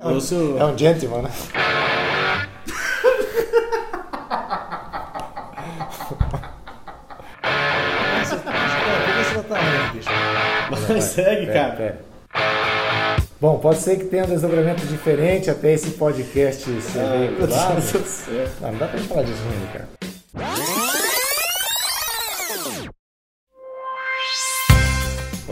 É um, Lúcio- é um gentleman, né? Mas segue, Pera, cara. pera. Bom, pode ser que tenha um desdobramento diferente até esse podcast ser Ah, veiculado. Não, não dá pra gente falar disso ainda, cara.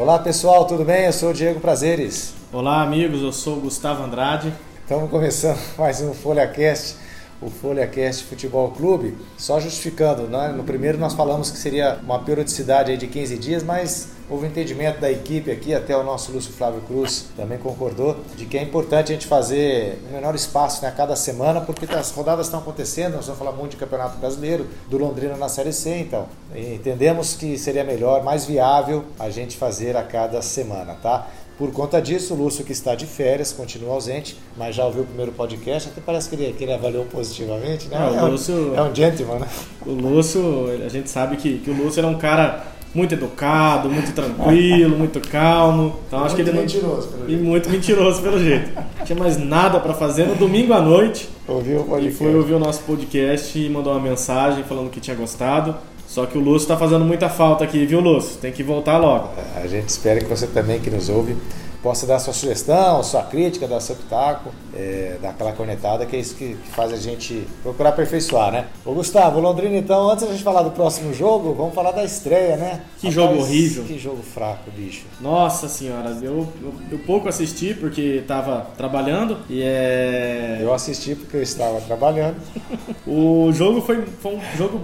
Olá pessoal, tudo bem? Eu sou o Diego Prazeres. Olá, amigos. Eu sou o Gustavo Andrade. Estamos começando mais um FolhaCast, o FolhaCast Futebol Clube. Só justificando, né? no primeiro nós falamos que seria uma periodicidade de 15 dias, mas houve um entendimento da equipe aqui, até o nosso Lúcio Flávio Cruz também concordou, de que é importante a gente fazer um menor espaço né, a cada semana, porque as rodadas estão acontecendo, nós vamos falar muito de Campeonato Brasileiro, do Londrina na Série C, então entendemos que seria melhor, mais viável a gente fazer a cada semana, tá? Por conta disso, o Lúcio, que está de férias, continua ausente, mas já ouviu o primeiro podcast, até parece que ele, que ele avaliou positivamente, né? É, o é, um, Lúcio- é um gentleman, né? O Lúcio, a gente sabe que, que o Lúcio era um cara muito educado, muito tranquilo, muito calmo. Então acho que ele não. mentiroso, pelo E jeito. muito mentiroso, pelo jeito. Não tinha mais nada pra fazer no domingo à noite. Ouviu o E podcast. foi ouvir o nosso podcast e mandou uma mensagem falando que tinha gostado. Só que o Lúcio tá fazendo muita falta aqui, viu, Lúcio? Tem que voltar logo. A gente espera que você também, que nos ouve, possa dar sua sugestão, sua crítica, dar seu pitaco, é, dar aquela cornetada, que é isso que, que faz a gente procurar aperfeiçoar, né? Ô Gustavo, Londrina, então, antes da gente falar do próximo jogo, vamos falar da estreia, né? Que jogo horrível. Que jogo fraco, bicho. Nossa senhora, eu, eu, eu pouco assisti porque tava trabalhando e é. Eu assisti porque eu estava trabalhando. O jogo foi, foi um jogo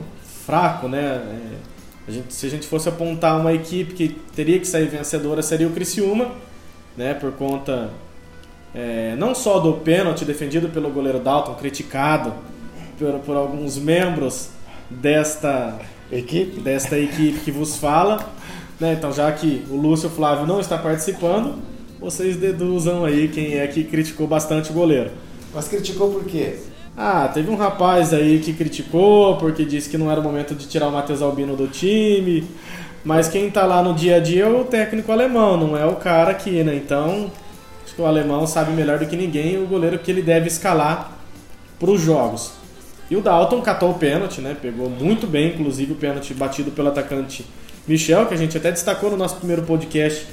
fraco, né? É, a gente- se a gente fosse apontar uma equipe que teria que sair vencedora, seria o Criciúma, né? Por conta é, não só do pênalti defendido pelo goleiro Dalton, criticado por, por alguns membros desta, Equipe? desta equipe que vos fala. Né? Então, já que o Lúcio Flávio não está participando, vocês deduzam aí quem é que criticou bastante o goleiro. Mas criticou por quê? Ah, teve um rapaz aí que criticou porque disse que não era o momento de tirar o Matheus Albino do time. Mas quem tá lá no dia a dia é o técnico alemão, não é o cara aqui, né? Então, acho que o alemão sabe melhor do que ninguém o goleiro que ele deve escalar para os jogos. E o Dalton catou o pênalti, né? Pegou muito bem, inclusive o pênalti batido pelo atacante Michel, que a gente até destacou no nosso primeiro podcast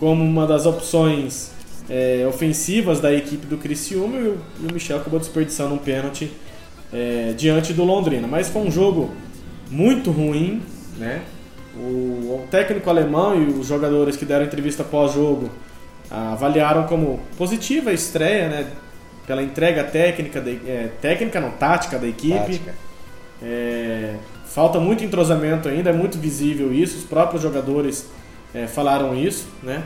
como uma das opções é, ofensivas da equipe do Criciúma e o, e o Michel acabou desperdiçando um pênalti é, diante do Londrina. Mas foi um jogo muito ruim, né? O, o técnico alemão e os jogadores que deram entrevista pós-jogo ah, avaliaram como positiva a estreia, né? Pela entrega técnica, da, é, técnica não, tática da equipe. Tática. É, falta muito entrosamento ainda, é muito visível isso. Os próprios jogadores é, falaram isso, né?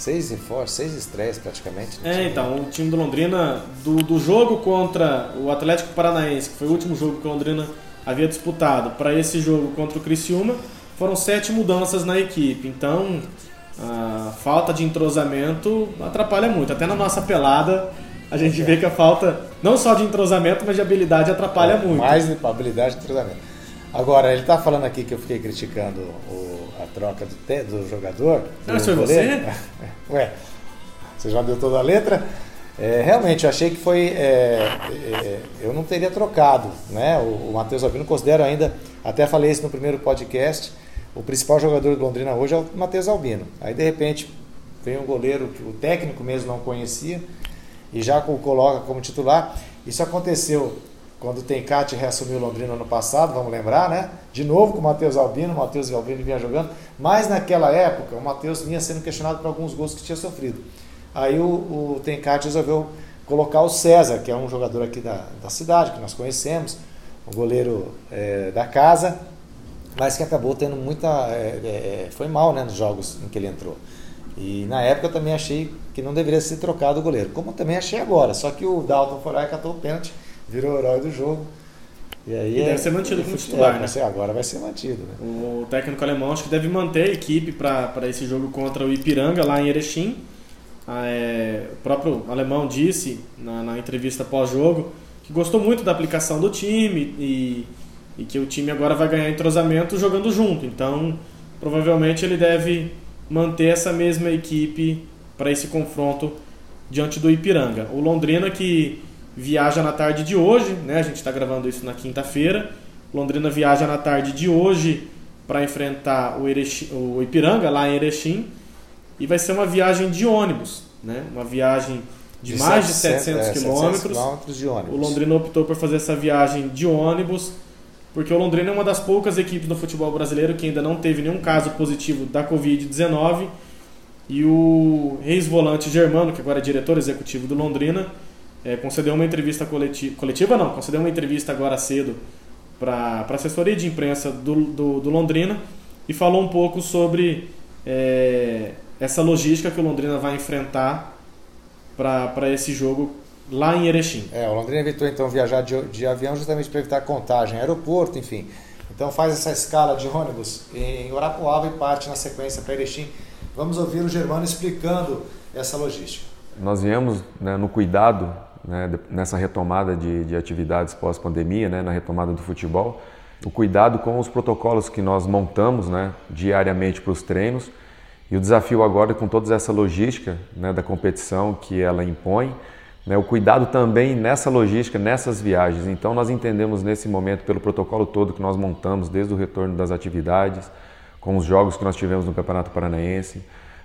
Seis enforces, seis estreias praticamente. no É, então, o time do Londrina, do, do jogo contra o Atlético Paranaense, que foi o último jogo que o Londrina havia disputado, para esse jogo contra o Criciúma, foram sete mudanças na equipe. Então, a falta de entrosamento atrapalha muito. Até na nossa pelada, a gente vê que a falta, não só de entrosamento, mas de habilidade atrapalha muito. Mais de habilidade de treinamento. Agora, ele está falando aqui que eu fiquei criticando o- a troca do, te- do jogador. Ah, do foi goleiro. Ué, você já deu toda a letra? É, realmente, eu achei que foi. é, é, eu não teria trocado. Né? O, o Matheus Albino considero ainda, até falei isso no primeiro podcast, o principal jogador do Londrina hoje é o Matheus Albino. Aí, de repente, vem um goleiro que o técnico mesmo não conhecia e já o coloca como titular. Isso aconteceu quando o Tencate reassumiu Londrina ano passado, vamos lembrar, né? De novo com o Matheus Albino, o Matheus Albino vinha jogando, mas naquela época o Matheus vinha sendo questionado por alguns gols que tinha sofrido. Aí o, o Tencate resolveu colocar o César, que é um jogador aqui da, da cidade, que nós conhecemos, o goleiro é, da casa, mas que acabou tendo muita. é, é, foi mal né, nos jogos em que ele entrou. E na época eu também achei que não deveria ser trocado o goleiro, como também achei agora. Só que o Dalton foi lá catou o pênalti, virou o herói do jogo. E aí E é- deve ser mantido como titular, é, né? ser- Agora vai ser mantido, né? O técnico alemão acho que deve manter a equipe para esse jogo contra o Ipiranga lá em Erechim. Ah, é, o próprio alemão disse na, na entrevista pós-jogo que gostou muito da aplicação do time e, e que o time agora vai ganhar entrosamento jogando junto. Então, provavelmente ele deve manter essa mesma equipe para esse confronto diante do Ipiranga. O Londrina que viaja na tarde de hoje, né? A gente está gravando isso na quinta-feira. Londrina viaja na tarde de hoje para enfrentar o, Erechim, o Ipiranga lá em Erechim e vai ser uma viagem de ônibus, né? Uma viagem de, de mais 700, de 700 é, quilômetros. ônibus. O Londrina optou por fazer essa viagem de ônibus porque o Londrina é uma das poucas equipes do futebol brasileiro que ainda não teve nenhum caso positivo da Covid-19 e o ex-volante Germano, que agora é diretor executivo do Londrina, é, concedeu uma entrevista coletiva, coletiva não, concedeu uma entrevista agora cedo para a assessoria de imprensa do, do, do, Londrina e falou um pouco sobre é, essa logística que o Londrina vai enfrentar para esse jogo lá em Erechim. É, o Londrina evitou então viajar de, de avião justamente para evitar contagem, aeroporto, enfim. Então faz essa escala de ônibus em Urapuava e parte na sequência para Erechim. Vamos ouvir o Germano explicando essa logística. Nós viemos né, no cuidado né, nessa retomada de, de atividades pós-pandemia, né, na retomada do futebol, o cuidado com os protocolos que nós montamos né, diariamente para os treinos e o desafio agora com toda essa logística né, da competição que ela impõe, né, o cuidado também nessa logística, nessas viagens. Então nós entendemos nesse momento, pelo protocolo todo que nós montamos desde o retorno das atividades, com os jogos que nós tivemos no Campeonato Paranaense,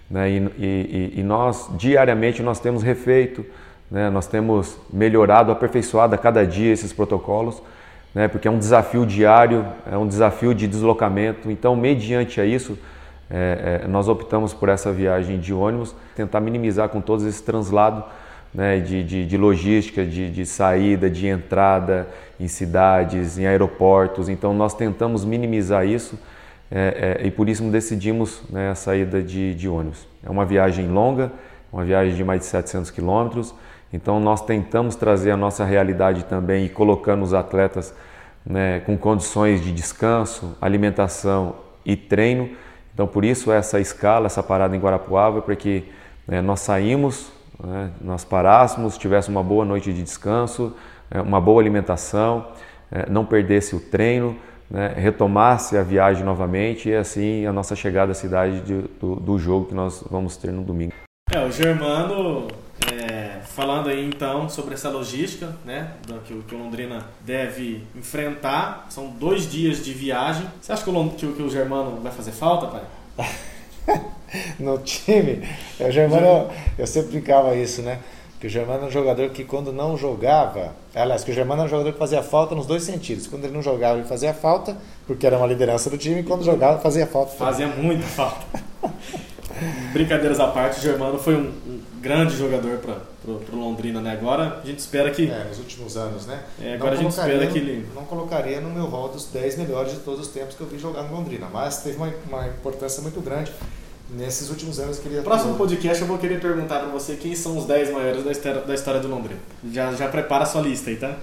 né, e, e, e nós diariamente nós temos refeito, né? Nós temos melhorado, aperfeiçoado a cada dia esses protocolos, né? porque é um desafio diário, é um desafio de deslocamento. Então, mediante a isso, é, é, nós optamos por essa viagem de ônibus, tentar minimizar com todos esse translado né, de, de, de, logística, de, de, saída, de entrada em cidades, em aeroportos. Então, nós tentamos minimizar isso é, é e por isso decidimos né, a saída de, ônibus. É uma viagem longa, uma viagem de mais de 700 quilômetros. Então nós tentamos trazer a nossa realidade também e colocando os atletas né, com condições de descanso, alimentação e treino. Então por isso essa escala, essa parada em Guarapuava, para que né, nós saímos, né, nós parássemos, tivéssemos uma boa noite de descanso, é, uma boa alimentação, é, não perdesse o treino, né, retomasse a viagem novamente e assim a nossa chegada à cidade de, do, do jogo que nós vamos ter no domingo. É, o Germano é, falando aí então sobre essa logística, né, que o, que o Londrina deve enfrentar, são dois dias de viagem. Você acha que o, que, que o Germano vai fazer falta, pai? no time, o Germano, eu, eu sempre brincava isso, né? Que o Germano é um jogador que quando não jogava, aliás, que o Germano é um jogador que fazia falta nos dois sentidos. Quando ele não jogava, ele fazia falta, porque era uma liderança do time, e quando jogava, fazia falta. Fazia muita falta. Brincadeiras à parte, o Germano foi um, um grande jogador para o Londrina, né? Agora a gente espera que. É, nos últimos anos, né? É, agora não a gente espera que ele. Não colocaria no meu rol dos 10 melhores de todos os tempos que eu vi jogar no Londrina, mas teve uma, uma importância muito grande nesses últimos anos que ele Próximo podcast eu vou querer perguntar para você quem são os 10 maiores da história, da história do Londrina. Já, já prepara a sua lista aí, tá?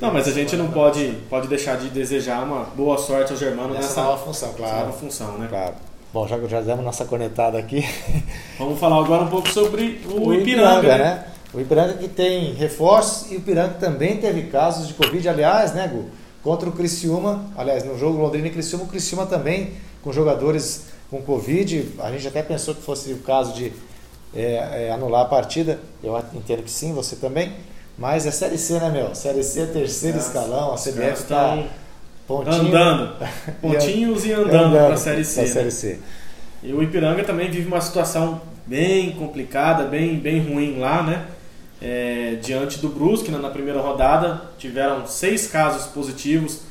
Não, mas a gente não pode, pode deixar de desejar uma boa sorte ao Germano nessa, nessa nova função, claro. nova função, né? Claro. Bom, já, já demos nossa conectada aqui. Vamos falar agora um pouco sobre o, o Ipiranga, Ipiranga né? né? O Ipiranga que tem reforços e o Ipiranga também teve casos de Covid. Aliás, né, Gu? Contra o Criciúma, aliás, no jogo Londrina e Criciúma, o Criciúma também com jogadores com Covid. A gente até pensou que fosse o caso de é, é, anular a partida. Eu entendo que sim, você também. Mas é Série C, né, meu? Série C, terceiro Nossa, escalão. A CBF está Pontinho. Andando. Pontinhos e andando, andando para a Série C. Né? Série C. E o Ipiranga também vive uma situação bem complicada, bem, bem ruim lá, né? É, diante do Brusque, né? na primeira rodada, tiveram seis casos positivos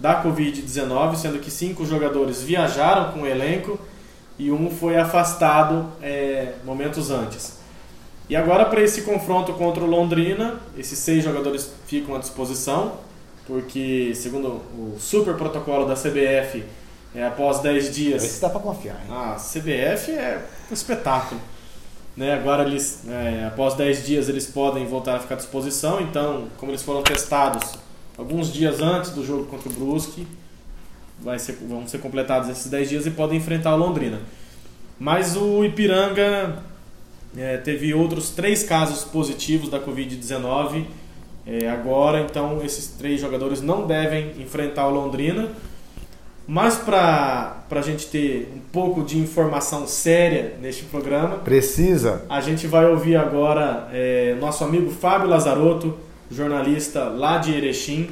da Covid-19, sendo que cinco jogadores viajaram com o elenco e um foi afastado é, momentos antes. E agora, para esse confronto contra o Londrina, esses seis jogadores ficam à disposição porque segundo o super protocolo da CBF, é, após 10 dias. Esse dá para confiar. Hein? A CBF é um espetáculo. Né? Agora, eles, é, após 10 dias, eles podem voltar a ficar à disposição. Então, como eles foram testados alguns dias antes do jogo contra o Brusque, vai ser, vão ser completados esses 10 dias e podem enfrentar o Londrina. Mas o Ipiranga é, teve outros três casos positivos da Covid-19 é, agora, então, esses três jogadores não devem enfrentar o Londrina, Mas para a gente ter um pouco de informação séria neste programa, precisa. A gente vai ouvir agora é, nosso amigo Fábio Lazarotto, jornalista lá de Erechim.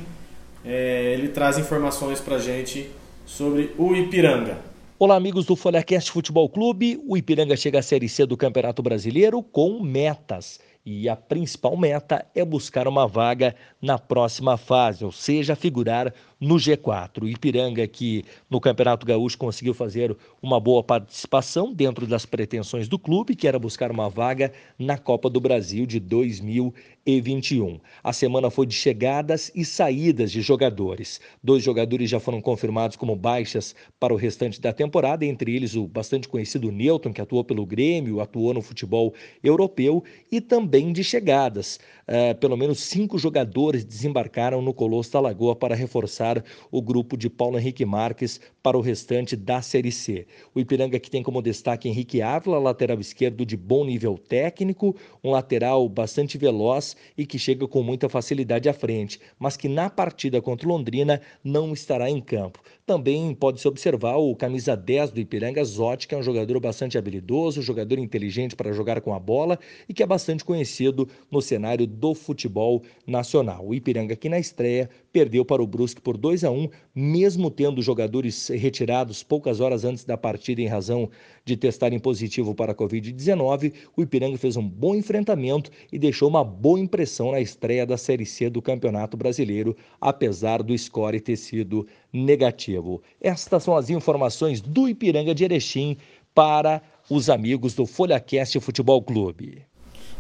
É, ele traz informações para a gente sobre o Ipiranga. Olá, amigos do FolhaCast Futebol Clube. O Ipiranga chega à Série C do Campeonato Brasileiro com metas e a principal meta é buscar uma vaga na próxima fase, ou seja, figurar no G4. O Ipiranga, que no Campeonato Gaúcho conseguiu fazer uma boa participação dentro das pretensões do clube, que era buscar uma vaga na Copa do Brasil de 2021. A semana foi de chegadas e saídas de jogadores. Dois jogadores já foram confirmados como baixas para o restante da temporada, entre eles o bastante conhecido Newton, que atuou pelo Grêmio, atuou no futebol europeu, e também de chegadas. Uh, pelo menos cinco jogadores desembarcaram no Colosso da Lagoa para reforçar o grupo de Paulo Henrique Marques para o restante da Série C. O Ipiranga que tem como destaque Henrique Ávila, lateral esquerdo de bom nível técnico, um lateral bastante veloz e que chega com muita facilidade à frente, mas que na partida contra o Londrina não estará em campo. Também pode-se observar o camisa 10 do Ipiranga, Zotti, que é um jogador bastante habilidoso, jogador inteligente para jogar com a bola e que é bastante conhecido no cenário do futebol nacional. O Ipiranga aqui na estreia perdeu para o Brusque por 2 a 1, mesmo tendo jogadores retirados poucas horas antes da partida em razão de testarem positivo para a Covid-19. O Ipiranga fez um bom enfrentamento e deixou uma boa impressão na estreia da Série C do Campeonato Brasileiro, apesar do score ter sido negativo. Estas são as informações do Ipiranga de Erechim para os amigos do FolhaCast Futebol Clube.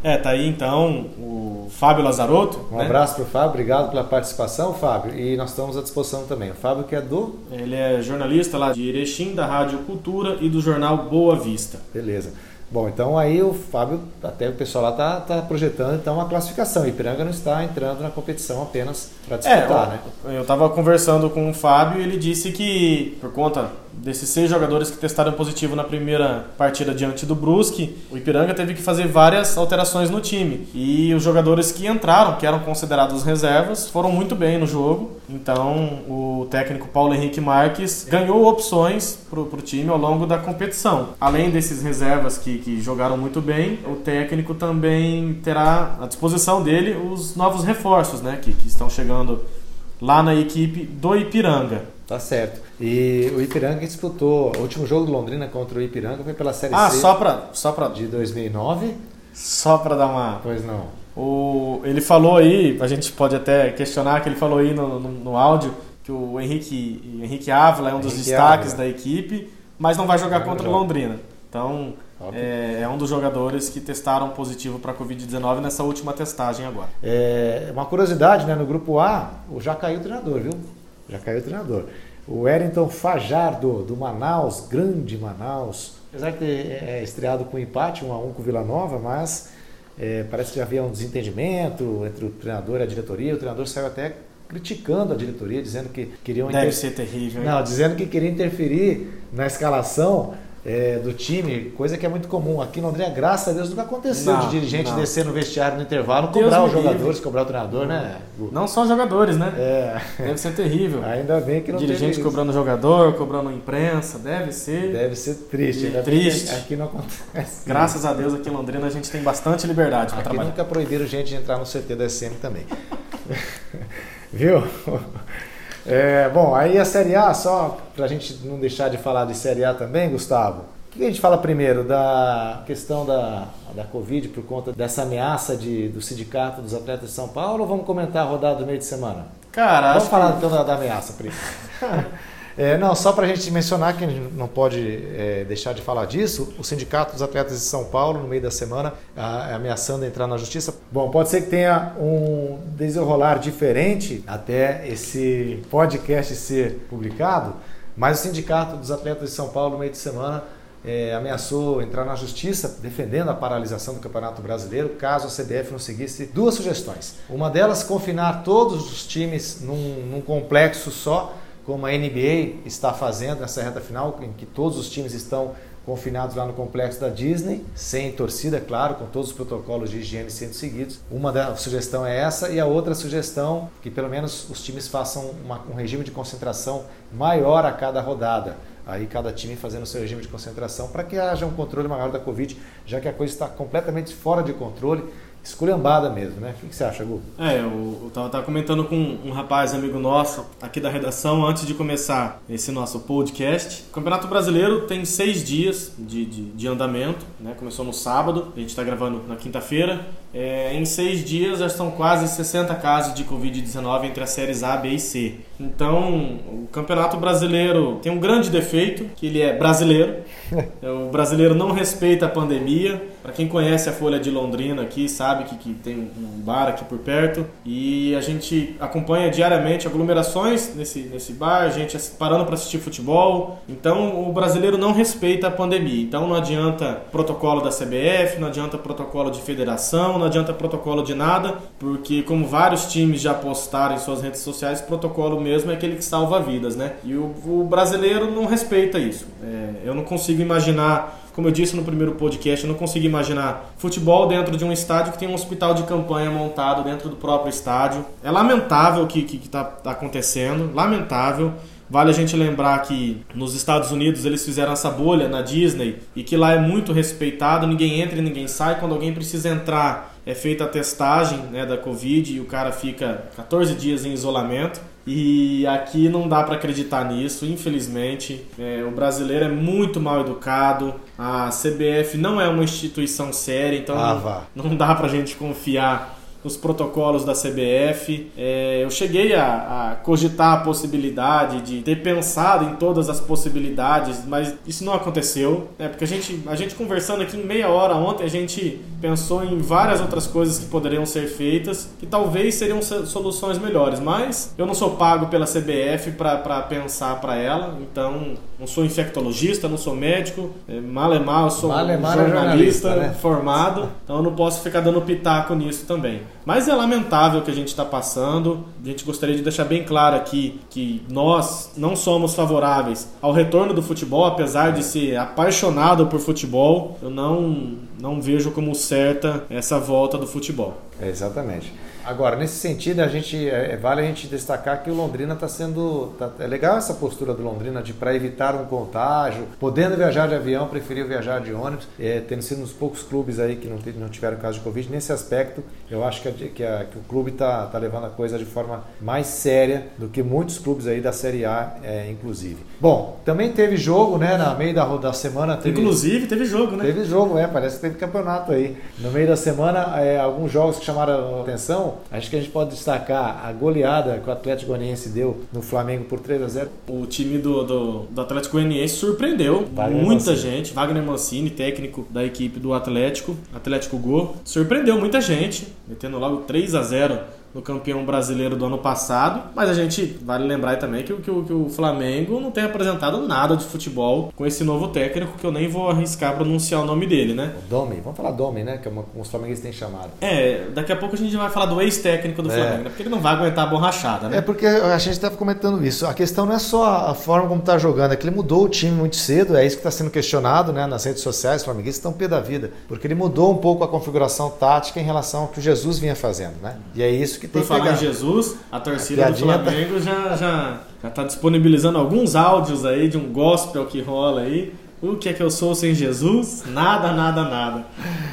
É, tá aí então o Fábio Lazarotto. Um né? abraço para o Fábio, obrigado pela participação, Fábio. E nós estamos à disposição também. O Fábio que é do. Ele é jornalista lá de Erechim, da Rádio Cultura e do jornal Boa Vista. Beleza. Bom, então aí o Fábio, até o pessoal lá está tá projetando então uma classificação. Ipiranga não está entrando na competição apenas para disputar, é, né? Eu estava conversando com o Fábio e ele disse que, por conta desses seis jogadores que testaram positivo na primeira partida diante do Brusque, o Ipiranga teve que fazer várias alterações no time. E os jogadores que entraram, que eram considerados reservas, foram muito bem no jogo. Então o técnico Paulo Henrique Marques ganhou opções para o time ao longo da competição. Além desses reservas que, que jogaram muito bem, o técnico também terá à disposição dele os novos reforços né, que, que estão chegando lá na equipe do Ipiranga. Tá certo. E o Ipiranga disputou o último jogo do Londrina contra o Ipiranga foi pela Série ah, C. Ah, só para só para de 2009. Só para dar uma Pois não. O ele falou aí, a gente pode até questionar que ele falou aí no, no, no áudio que o Henrique Henrique Ávila é um Henrique dos destaques Ávila. da equipe, mas não vai jogar não contra o Londrina. Então, é, é, um dos jogadores que testaram positivo para a Covid-19 nessa última testagem agora. É, uma curiosidade, né? No grupo A, já caiu o treinador, viu? Já caiu o treinador. O Wellington Fajardo, do Manaus, grande Manaus. Apesar de ter é, estreado com empate, 1 a 1 com o Vila Nova, mas é, parece que já havia um desentendimento entre o treinador e a diretoria. O treinador saiu até criticando a diretoria, dizendo que queriam... Deve inter... ser terrível. Hein? Não, dizendo que queria interferir na escalação é, do time, coisa que é muito comum. Aqui no André, graças a Deus, nunca aconteceu não, de dirigente não. descer no vestiário no intervalo, Deus cobrar os jogadores, livre. cobrar o treinador, né? Não só jogadores, né? É. Deve ser terrível. Ainda bem que não Dirigente cobrando jogador, cobrando imprensa, deve ser. Deve ser triste. Ainda triste. Aqui não acontece. Graças a Deus, aqui em Londrina a gente tem bastante liberdade para trabalhar. nunca proibiram gente de entrar no CT da SM também. Viu? É, bom, aí a Série A, só para a gente não deixar de falar de Série A também, Gustavo. O que a gente fala primeiro? Da questão da, da Covid por conta dessa ameaça de, do sindicato dos atletas de São Paulo ou vamos comentar a rodada do meio de semana? Cara, vamos falar que... então da, da ameaça primeiro. É, não, só para a gente mencionar que não pode é, deixar de falar disso, o Sindicato dos Atletas de São Paulo, no meio da semana, a, ameaçando entrar na justiça. Bom, pode ser que tenha um desenrolar diferente até esse podcast ser publicado, mas o Sindicato dos Atletas de São Paulo, no meio de semana, é, ameaçou entrar na justiça defendendo a paralisação do Campeonato Brasileiro caso a CBF não seguisse duas sugestões. Uma delas, confinar todos os times num, num complexo só como a NBA está fazendo nessa reta final, em que todos os times estão confinados lá no complexo da Disney, sem torcida, claro, com todos os protocolos de higiene sendo seguidos. Uma da sugestão é essa e a outra sugestão que pelo menos os times façam uma, um regime de concentração maior a cada rodada. Aí cada time fazendo seu regime de concentração para que haja um controle maior da Covid, já que a coisa está completamente fora de controle esculhambada mesmo, né? O que, você acha, Gu? É, eu, eu tava, tava, comentando com um rapaz, amigo nosso, aqui da redação, antes de começar esse nosso podcast. O Campeonato Brasileiro tem seis dias de, de, de andamento, né? Começou no sábado, a gente está gravando na quinta-feira. É, em seis dias já são quase 60 casos de Covid-19 entre as séries A, B e C. Então, o Campeonato Brasileiro tem um grande defeito, que ele é brasileiro. o brasileiro não respeita a pandemia. Para quem conhece a Folha de Londrina aqui, sabe que, que tem um bar aqui por perto. E a gente acompanha diariamente aglomerações nesse, nesse bar, a gente parando para assistir futebol. Então, o brasileiro não respeita a pandemia. Então, não adianta protocolo da CBF, não adianta protocolo de federação, não adianta protocolo de nada, porque como vários times já postaram em suas redes sociais, protocolo mesmo é aquele que salva vidas, né? E o, o brasileiro não respeita isso. É, eu não consigo imaginar como eu disse no primeiro podcast, eu não consigo imaginar futebol dentro de um estádio que tem um hospital de campanha montado dentro do próprio estádio. É lamentável o que está tá acontecendo, lamentável. Vale a gente lembrar que nos Estados Unidos eles fizeram essa bolha na Disney e que lá é muito respeitado, ninguém entra e ninguém sai. Quando alguém precisa entrar, é feita a testagem né, da Covid e o cara fica 14 dias em isolamento. E aqui não dá para acreditar nisso, infelizmente. É, o brasileiro é muito mal educado, a CBF não é uma instituição séria, então ah, não, não dá pra gente confiar os protocolos da CBF. É, eu cheguei a, a, cogitar a possibilidade de ter pensado em todas as possibilidades, mas isso não aconteceu. Né? Porque a gente, a gente conversando aqui em meia hora ontem, a gente pensou em várias outras coisas que poderiam ser feitas, que talvez seriam soluções melhores, mas eu não sou pago pela CBF para pensar para ela, então não sou infectologista, não sou médico, é, mal é mal, eu sou mal é mal jornalista, jornalista né? formado, então eu não posso ficar dando pitaco nisso também. Mas é lamentável que a gente está passando. A gente gostaria de deixar bem claro aqui que nós não somos favoráveis ao retorno do futebol, apesar de ser apaixonado por futebol. Eu não, não vejo como certa essa volta do futebol. É, exatamente. Agora, nesse sentido, a gente é, é vale a gente destacar que o Londrina está sendo. Tá, é legal essa postura do Londrina de para evitar um contágio, podendo viajar de avião, preferiu viajar de ônibus, é, tendo sido uns poucos clubes aí que não, não tiveram caso de Covid. Nesse aspecto, eu acho que, a, que, a, que o clube está tá levando a coisa de forma mais séria do que muitos clubes aí da Série A, é, inclusive. Bom, também teve jogo, né? Na meio da, da semana. Teve, inclusive, teve jogo, né? Teve jogo, é, parece que teve campeonato aí. No meio da semana, é, alguns jogos que chamaram a acho que a gente pode destacar a goleada que o Atlético Goianiense deu no Flamengo por 3 a 0 O time do, do, do Atlético Goianiense surpreendeu Wagner muita Mancini. gente. Wagner Mancini, técnico da equipe do Atlético, Atlético Go, surpreendeu muita gente, metendo logo 3 a 0 no campeão brasileiro do ano passado. Mas a gente vale lembrar também que, que, que, o Flamengo não tem apresentado nada de futebol com esse novo técnico, que eu nem vou arriscar pronunciar o nome dele, né? O Domi, vamos falar Domi, né? Que é uma, como os flamenguistas têm chamado. É, daqui a pouco a gente vai falar do ex-técnico do é. Flamengo, né? Porque ele não vai aguentar a borrachada, né? É porque a gente estava comentando isso. A questão não é só a forma como está jogando, é que ele mudou o time muito cedo, é isso que está sendo questionado né, nas redes sociais. Os flamenguistas estão pé da vida, porque ele mudou um pouco a configuração tática em relação ao que o Jesus vinha fazendo, né? E é isso que tem Por que falar em Jesus, a torcida a do tá- Flamengo tá... já já já está disponibilizando alguns áudios aí de um gospel que rola aí. O que é que eu sou sem Jesus? Nada, nada, nada.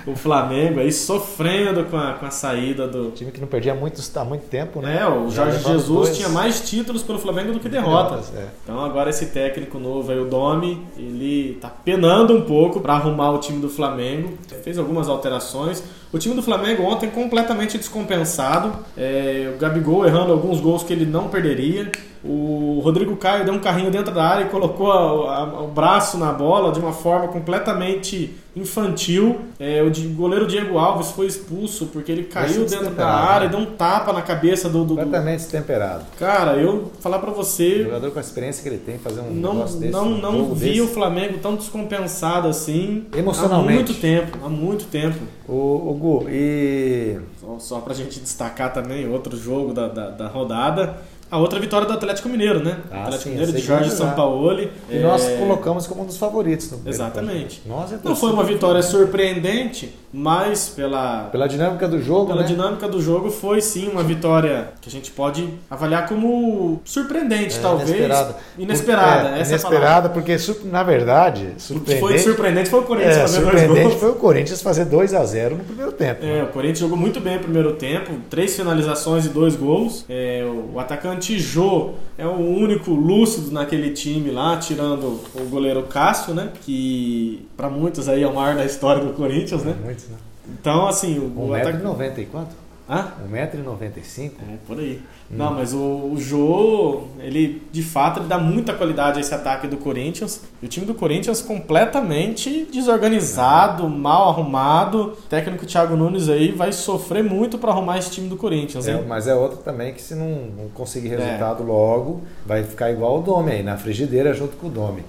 O Flamengo aí sofrendo com a, com a saída do. time que não perdia muito, há muito tempo, né? É, o Jorge Jesus dois... tinha mais títulos pelo Flamengo do que derrotas. É. Então agora esse técnico novo aí, o Domi, ele tá penando um pouco para arrumar o time do Flamengo. Fez algumas alterações. O time do Flamengo ontem completamente descompensado. É, o Gabigol errando alguns gols que ele não perderia. O Rodrigo Caio deu um carrinho dentro da área e colocou a, a, o braço na bola de uma forma completamente infantil. É, o goleiro Diego Alves foi expulso porque ele caiu dentro da área e né? deu um tapa na cabeça do. do completamente destemperado. Cara, eu falar para você. O jogador com a experiência que ele tem, fazer um não, negócio desse. Não, um não vi desse. o Flamengo tão descompensado assim. Emocionalmente. Há muito tempo. Há muito tempo. O, o Gu, e. Só, só pra gente destacar também outro jogo da, da, da rodada A outra vitória do Atlético Mineiro, né? Ah, Atlético sim, Mineiro de Jorge. Sampaoli. E É, nós colocamos como um dos favoritos. No primeiro Exatamente. Nós é Não foi uma vitória surpreendente, mas pela, Pela dinâmica do jogo, pela né? dinâmica do jogo foi sim uma vitória que a gente pode avaliar como surpreendente, É, talvez. Inesperada. Inesperada, É, essa é inesperada, porque na verdade, O que surpreendente. foi surpreendente foi o Corinthians é, fazer dois surpreendente gols. foi o Corinthians fazer 2 a 0 no primeiro tempo. É, o Corinthians jogou muito bem o primeiro tempo, três finalizações e dois gols. É, o atacante Jô é o único lúcido naquele time lá, tirando o goleiro Cássio, né? Que pra muitos aí é o maior da história do Corinthians, né? Muitos, né? Então, assim, o, o atacante. 1,90m e quanto? Hã? 1,95m? É, por aí. Não, mas o, o Jô, ele de fato ele dá muita qualidade a esse ataque do Corinthians. E o time do Corinthians completamente desorganizado, mal arrumado. O técnico Thiago Nunes aí vai sofrer muito para arrumar esse time do Corinthians, É, mas é outro também que se não, não conseguir resultado logo, vai ficar igual o Dome aí, na frigideira junto com o Dome.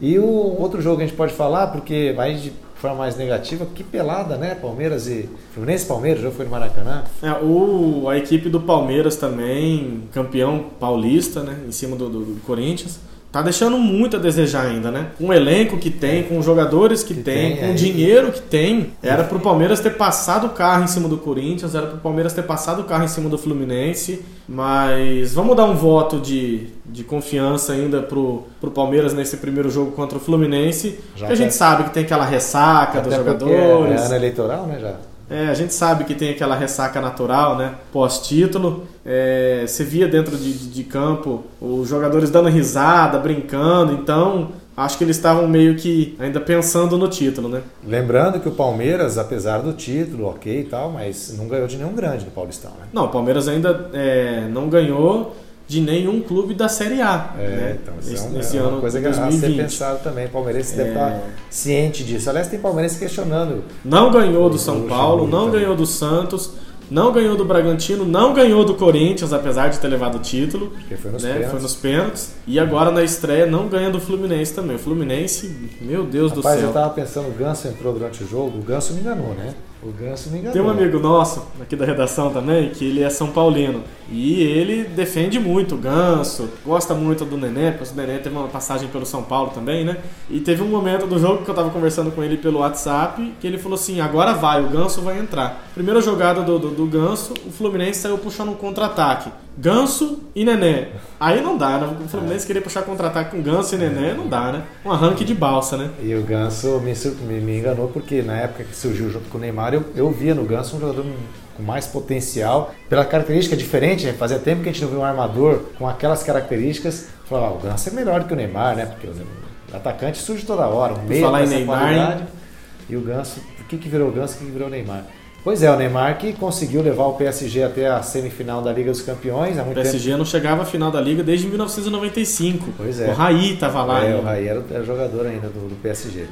E o outro jogo que a gente pode falar, porque vai de forma mais negativa, que pelada, né? Palmeiras e. Fluminense Palmeiras, o jogo foi no Maracanã. É, o, a equipe do Palmeiras também, campeão paulista, né? Em cima do, do- do Corinthians. Tá deixando muito a desejar ainda, né? Com o elenco que tem, com os jogadores que, Que tem, tem, com é. o dinheiro que tem. Era pro Palmeiras ter passado o carro em cima do Corinthians, era pro Palmeiras ter passado o carro em cima do Fluminense. Mas vamos dar um voto de, de confiança ainda pro, pro Palmeiras nesse primeiro jogo contra o Fluminense. Já porque a gente tá- sabe que tem aquela ressaca dos porque jogadores. É ano eleitoral, né? Já. É, a gente sabe que tem aquela ressaca natural, né? Pós-título. É, você via dentro de, de- de campo os jogadores dando risada, brincando. Então, acho que eles estavam meio que ainda pensando no título, né? Lembrando que o Palmeiras, apesar do título, ok e tal, mas não ganhou de nenhum grande no Paulistão, né? Não, o Palmeiras ainda é, não ganhou de nenhum clube da Série A. É, né? então isso é, um- nesse é ano uma coisa de que a ser 2020. pensado também. Palmeirense É. deve estar ciente disso. Aliás, tem palmeirense questionando. Não ganhou do São Paulo, não também. ganhou do Santos, não ganhou do Bragantino, não ganhou do Corinthians, apesar de ter levado o título. Porque foi nos né? pênaltis. Foi nos pênaltis. E agora na estreia não ganha do Fluminense também. O Fluminense, meu Deus Rapaz, do céu. eu tava pensando, o Ganso entrou durante o jogo, o Ganso me enganou, né? O Ganso me enganou. Tem um amigo nosso aqui da redação também que ele é São Paulino e ele defende muito o Ganso, gosta muito do Nenê, porque o Nenê teve uma passagem pelo São Paulo também, né? E teve um momento do jogo que eu tava conversando com ele pelo WhatsApp que ele falou assim: agora vai, o Ganso vai entrar. Primeira jogada do, do, do Ganso, o Fluminense saiu puxando um contra-ataque. Ganso e Nenê. Aí não dá, né? O Fluminense querer puxar contra-ataque com Ganso e Nenê, não dá, né? Um arranque de balsa, né? E o Ganso me, me, enganou porque na época que surgiu junto com o Neymar, eu, eu via no Ganso um jogador com mais potencial, pela característica diferente, né? fazia tempo que a gente não viu um armador com aquelas características. Falar, ah, o Ganso é melhor do que o Neymar, né? Porque o atacante surge toda hora, um meio falar em Neymar, qualidade. E o Ganso, o que, que virou o Ganso, o que, que virou o Neymar? Pois é, o Neymar que conseguiu levar o PSG até a semifinal da Liga dos Campeões O muito tempo. PSG não chegava à final da Liga desde 1995. Pois é. O Raí tava lá. É, ainda. o Raí era, era jogador ainda do, do PSG.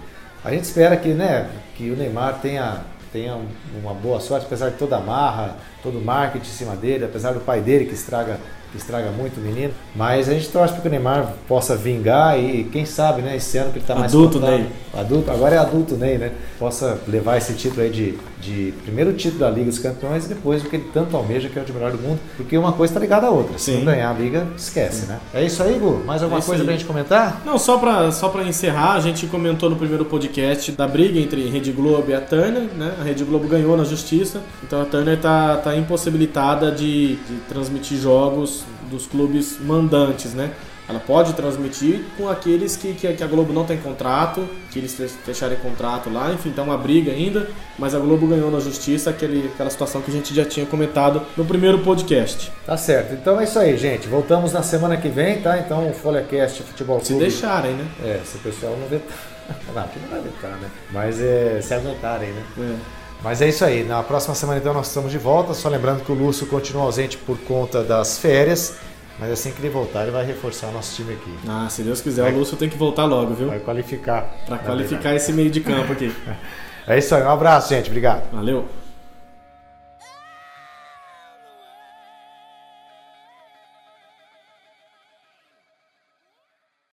A gente espera que, né, que o Neymar tenha, tenha um- uma boa sorte, apesar de toda a marra, todo o marketing em cima dele, apesar do pai dele que estraga, que estraga muito o menino. Mas a gente torce para que o Neymar possa vingar e, quem sabe, né, esse ano que ele está mais Adulto contado- Ney. Adulto, agora é adulto Ney, né? Possa levar esse título aí de, de primeiro título da Liga dos Campeões e depois o que ele tanto almeja, que é o de melhor do mundo, porque uma coisa está ligada à outra. Se Sim. não ganhar a Liga, esquece, né? É isso aí, Gu? Mais alguma É coisa aí. pra gente comentar? Não, só pra, só pra encerrar, a gente comentou no primeiro podcast da briga entre Rede Globo e a Turner, né? A Rede Globo ganhou na justiça, então a Turner tá, tá impossibilitada de, de transmitir jogos dos clubes mandantes, né? Ela pode transmitir com aqueles que, que, que a Globo não tem contrato, que eles fe- fecharem contrato lá, enfim, tá uma briga ainda, mas a Globo ganhou na justiça aquele, aquela situação que a gente já tinha comentado no primeiro podcast. Tá certo. Então é isso aí, gente. Voltamos na semana que vem, tá? Então o FolhaCast Futebol Se Clube. deixarem, né? É, se o pessoal não vetar. Não, aqui não vai vetar, né? Mas é, se aguentarem, né? É. Mas é isso aí. Na próxima semana, então, nós estamos de volta. Só lembrando que o Lúcio continua ausente por conta das férias. Mas assim que ele voltar, ele vai reforçar o nosso time aqui. Ah, se Deus quiser, o Lúcio tem que voltar logo, viu? Vai qualificar. Pra na qualificar verdade. esse meio de campo aqui. É isso aí. Um abraço, gente. Obrigado. Valeu.